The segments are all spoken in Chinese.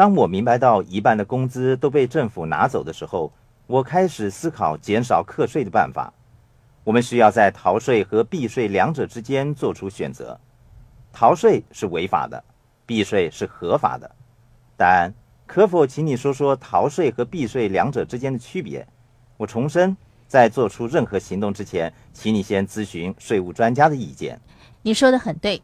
当我明白到一半的工资都被政府拿走的时候，我开始思考减少课税的办法。我们需要在逃税和避税两者之间做出选择。逃税是违法的，避税是合法的。但可否请你说说逃税和避税两者之间的区别？我重申，在做出任何行动之前，请你先咨询税务专家的意见。你说的很对，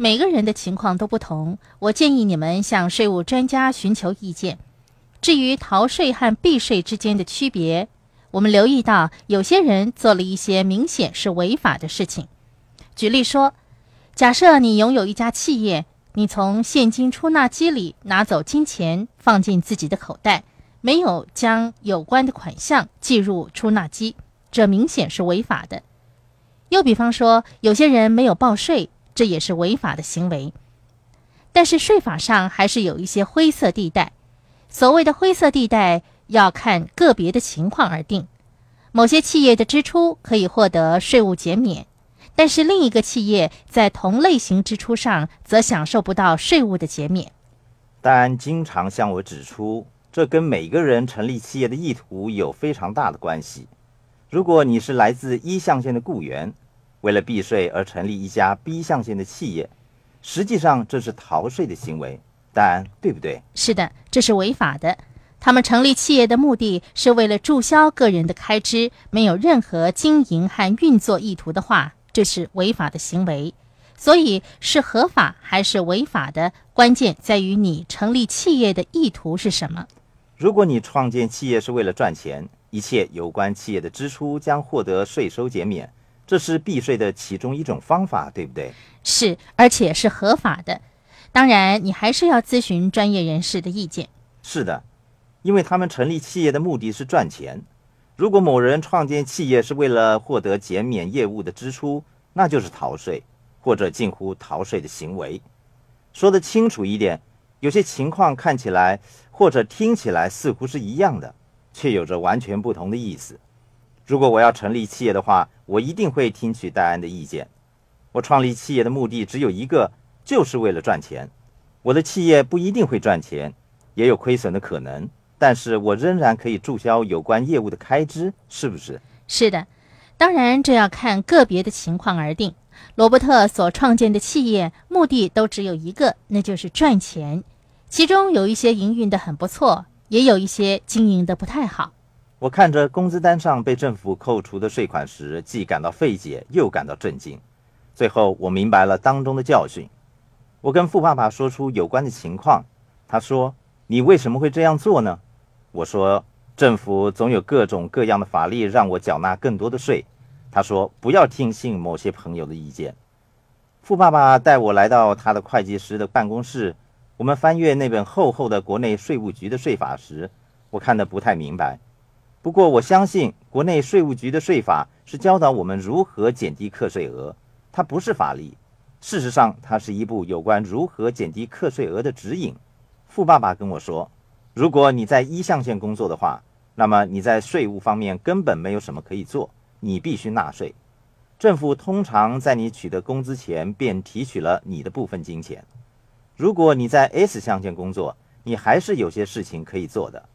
每个人的情况都不同，我建议你们向税务专家寻求意见。至于逃税和避税之间的区别，我们留意到有些人做了一些明显是违法的事情。举例说，假设你拥有一家企业，你从现金出纳机里拿走金钱放进自己的口袋，没有将有关的款项计入出纳机，这明显是违法的。又比方说，有些人没有报税，这也是违法的行为。但是税法上还是有一些灰色地带。所谓的灰色地带，要看个别的情况而定。某些企业的支出可以获得税务减免，但是另一个企业在同类型支出上则享受不到税务的减免。但经常向我指出，这跟每个人成立企业的意图有非常大的关系。如果你是来自一象限的雇员，为了避税而成立一家 B 象限的企业，实际上这是逃税的行为，但对不对？是的，这是违法的。他们成立企业的目的是为了注销个人的开支，没有任何经营和运作意图的话，这是违法的行为。所以是合法还是违法的，关键在于你成立企业的意图是什么。如果你创建企业是为了赚钱，一切有关企业的支出将获得税收减免，这是避税的其中一种方法，对不对？是，而且是合法的。当然，你还是要咨询专业人士的意见。是的，因为他们成立企业的目的是赚钱。如果某人创建企业是为了获得减免业务的支出，那就是逃税或者近乎逃税的行为。说得清楚一点，有些情况看起来或者听起来似乎是一样的。却有着完全不同的意思。如果我要成立企业的话，我一定会听取戴安的意见。我创立企业的目的只有一个，就是为了赚钱。我的企业不一定会赚钱，也有亏损的可能，但是我仍然可以注销有关业务的开支，是不是？是的，当然这要看个别的情况而定。罗伯特所创建的企业目的都只有一个，那就是赚钱。其中有一些营运的很不错。也有一些经营的不太好。我看着工资单上被政府扣除的税款时，既感到费解，又感到震惊。最后，我明白了当中的教训。我跟富爸爸说出有关的情况，他说：“你为什么会这样做呢？”我说：“政府总有各种各样的法律让我缴纳更多的税。”他说：“不要听信某些朋友的意见。”富爸爸带我来到他的会计师的办公室。我们翻阅那本厚厚的国内税务局的税法时，我看得不太明白。不过我相信，国内税务局的税法是教导我们如何减低课税额，它不是法律。事实上，它是一部有关如何减低课税额的指引。富爸爸跟我说，如果你在一象限工作的话，那么你在税务方面根本没有什么可以做，你必须纳税。政府通常在你取得工资前便提取了你的部分金钱。如果你在 S 象限工作，你还是有些事情可以做的。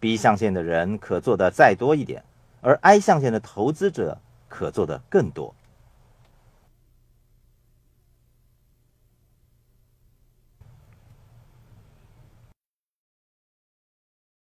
B 象限的人可做的再多一点，而 I 象限的投资者可做的更多。